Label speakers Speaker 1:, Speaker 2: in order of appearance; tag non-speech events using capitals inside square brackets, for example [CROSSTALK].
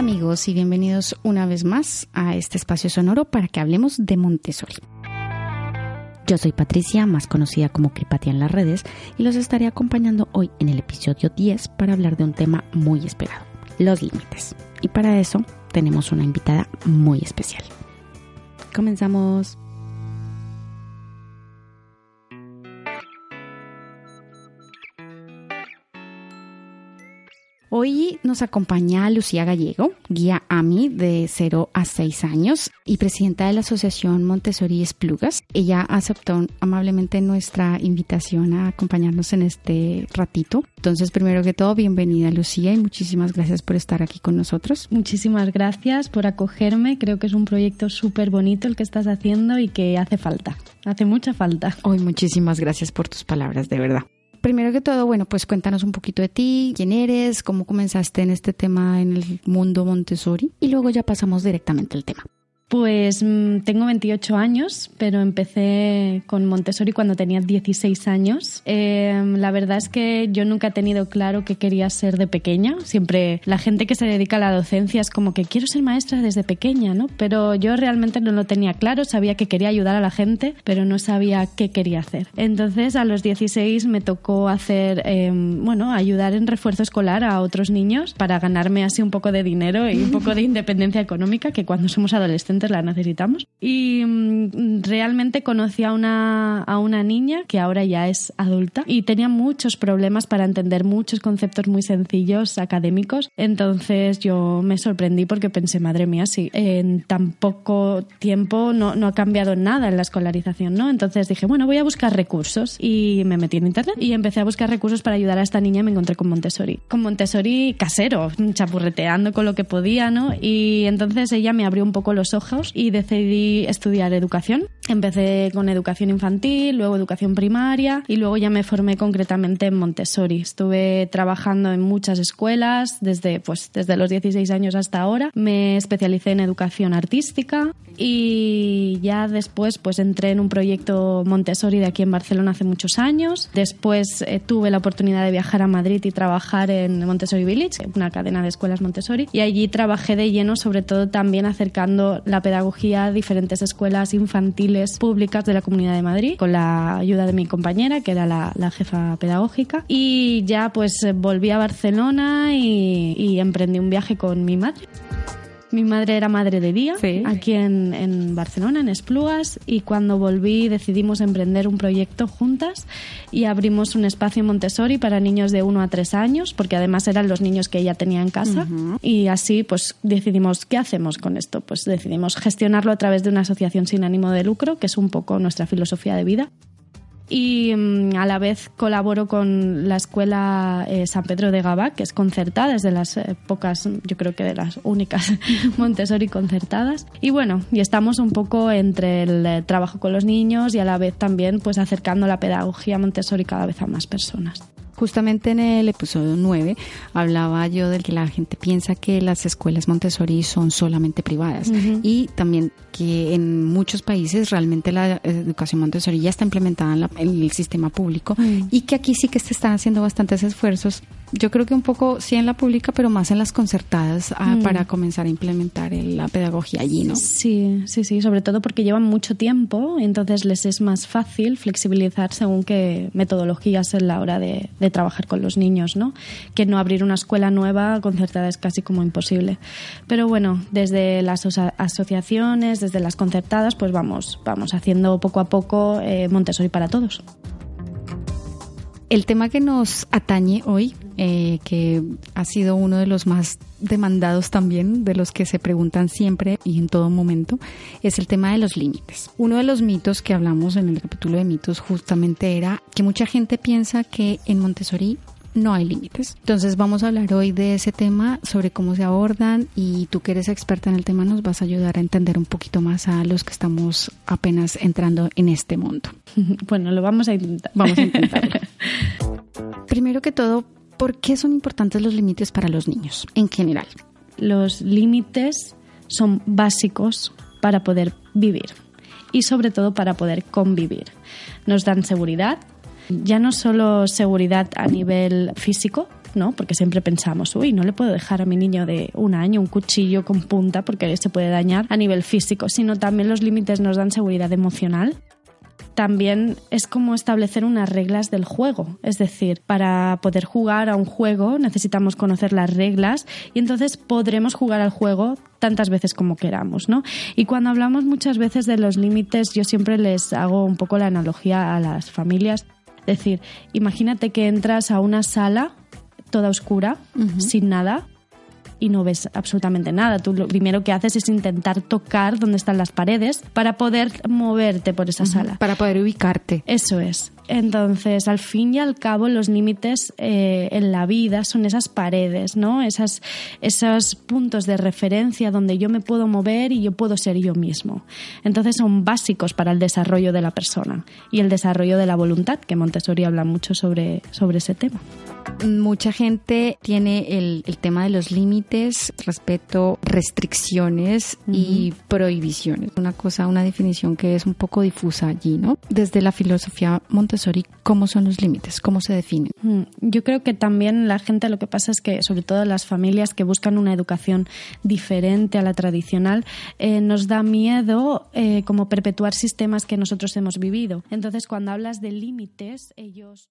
Speaker 1: Amigos y bienvenidos una vez más a este espacio sonoro para que hablemos de Montessori. Yo soy Patricia, más conocida como Cripatia en las redes, y los estaré acompañando hoy en el episodio 10 para hablar de un tema muy esperado, los límites. Y para eso tenemos una invitada muy especial. Comenzamos. Hoy nos acompaña Lucía Gallego, guía AMI de 0 a 6 años y presidenta de la Asociación Montessori Esplugas. Ella aceptó amablemente nuestra invitación a acompañarnos en este ratito. Entonces, primero que todo, bienvenida Lucía y muchísimas gracias por estar aquí con nosotros.
Speaker 2: Muchísimas gracias por acogerme. Creo que es un proyecto súper bonito el que estás haciendo y que hace falta. Hace mucha falta.
Speaker 1: Hoy muchísimas gracias por tus palabras, de verdad primero que todo, bueno, pues cuéntanos un poquito de ti, quién eres, cómo comenzaste en este tema en el mundo Montessori y luego ya pasamos directamente al tema.
Speaker 2: Pues mm, tengo 28 años, pero empecé con Montessori cuando tenía 16 años. Eh, la verdad es que yo nunca he tenido claro qué quería ser de pequeña. Siempre la gente que se dedica a la docencia es como que quiero ser maestra desde pequeña, ¿no? Pero yo realmente no lo tenía claro. Sabía que quería ayudar a la gente, pero no sabía qué quería hacer. Entonces a los 16 me tocó hacer, eh, bueno, ayudar en refuerzo escolar a otros niños para ganarme así un poco de dinero y un poco de [LAUGHS] independencia económica que cuando somos adolescentes la necesitamos. Y mm, realmente conocí a una, a una niña que ahora ya es adulta y tenía muchos problemas para entender muchos conceptos muy sencillos académicos. Entonces yo me sorprendí porque pensé, madre mía, si en tan poco tiempo no, no ha cambiado nada en la escolarización, ¿no? Entonces dije, bueno, voy a buscar recursos y me metí en internet y empecé a buscar recursos para ayudar a esta niña y me encontré con Montessori. Con Montessori casero, chapurreteando con lo que podía, ¿no? Y entonces ella me abrió un poco los ojos y decidí estudiar educación. Empecé con educación infantil, luego educación primaria y luego ya me formé concretamente en Montessori. Estuve trabajando en muchas escuelas desde, pues, desde los 16 años hasta ahora. Me especialicé en educación artística y ya después pues entré en un proyecto Montessori de aquí en Barcelona hace muchos años. Después eh, tuve la oportunidad de viajar a Madrid y trabajar en Montessori Village, una cadena de escuelas Montessori, y allí trabajé de lleno sobre todo también acercando la pedagogía a diferentes escuelas infantiles públicas de la Comunidad de Madrid, con la ayuda de mi compañera, que era la, jefa pedagógica. Y ya pues volví a Barcelona y, y emprendí un viaje con mi madre. Mi madre era madre de día aquí en, en, Barcelona, en Esplugas, y cuando volví decidimos emprender un proyecto juntas y abrimos un espacio en Montessori para niños de 1 a 3 años, porque además eran los niños que ella tenía en casa. Y así pues decidimos, ¿qué hacemos con esto? Pues decidimos gestionarlo a través de una asociación sin ánimo de lucro, que es un poco nuestra filosofía de vida y mm, a la vez colaboro con la escuela eh, San Pedro de Gabá, que es concertada, es de las eh, pocas, yo creo que de las únicas [LAUGHS] Montessori concertadas. Y bueno, y estamos un poco entre el eh, trabajo con los niños y a la vez también pues acercando la pedagogía Montessori cada vez a más personas.
Speaker 1: Justamente en el episodio 9 hablaba yo de que la gente piensa que las escuelas Montessori son solamente privadas y también que en muchos países realmente la educación Montessori ya está implementada en, el sistema público y que aquí sí que se están haciendo bastantes esfuerzos yo creo que un poco sí en la pública, pero más en las concertadas ah, mm. para comenzar a implementar la pedagogía allí, ¿no?
Speaker 2: Sí, sí, sí, sobre todo porque llevan mucho tiempo, entonces les es más fácil flexibilizar según qué metodologías en la hora de, trabajar con los niños, ¿no? Que no abrir una escuela nueva concertada es casi como imposible. Pero bueno, desde las asociaciones, desde las concertadas, pues vamos, vamos haciendo poco a poco eh, Montessori para todos.
Speaker 1: El tema que nos atañe hoy eh, que ha sido uno de los más demandados también, de los que se preguntan siempre y en todo momento, es el tema de los límites. Uno de los mitos que hablamos en el capítulo de mitos justamente era que mucha gente piensa que en Montessori no hay límites. Entonces vamos a hablar hoy de ese tema, sobre cómo se abordan y tú que eres experta en el tema nos vas a ayudar a entender un poquito más a los que estamos apenas entrando en este mundo. [LAUGHS]
Speaker 2: Bueno, lo vamos a intentar.
Speaker 1: Vamos a [LAUGHS] intentarlo. Primero que todo, ¿por qué son importantes los límites para los niños en general?
Speaker 2: Los límites son básicos para poder vivir y sobre todo para poder convivir. Nos dan seguridad, ya no solo seguridad a nivel físico, ¿no? Porque siempre pensamos, uy, no le puedo dejar a mi niño de un año un cuchillo con punta porque se puede dañar a nivel físico, sino también los límites nos dan seguridad emocional también es como establecer unas reglas del juego. Es decir, para poder jugar a un juego necesitamos conocer las reglas y entonces podremos jugar al juego tantas veces como queramos, ¿no? Y cuando hablamos muchas veces de los límites, yo siempre les hago un poco la analogía a las familias. Es decir, imagínate que entras a una sala toda oscura, sin nada, y no ves absolutamente nada. Tú lo primero que haces es intentar tocar dónde están las paredes para poder moverte por esa sala.
Speaker 1: Para poder ubicarte.
Speaker 2: Eso es. Entonces, al fin y al cabo, los límites eh, en la vida son esas paredes, ¿no? Esas, esos puntos de referencia donde yo me puedo mover y yo puedo ser yo mismo. Entonces, son básicos para el desarrollo de la persona y el desarrollo de la voluntad, que Montessori habla mucho sobre, sobre ese tema.
Speaker 1: Mucha gente tiene el, el tema de los límites, respeto, restricciones y prohibiciones. Una cosa, una definición que es un poco difusa allí, ¿no? Desde la filosofía Montessori, ¿cómo son los límites? ¿Cómo se definen?
Speaker 2: Yo creo que también la gente lo que pasa es que, sobre todo las familias que buscan una educación diferente a la tradicional, eh, nos da miedo eh, como perpetuar sistemas que nosotros hemos vivido. Entonces, cuando hablas de límites, ellos...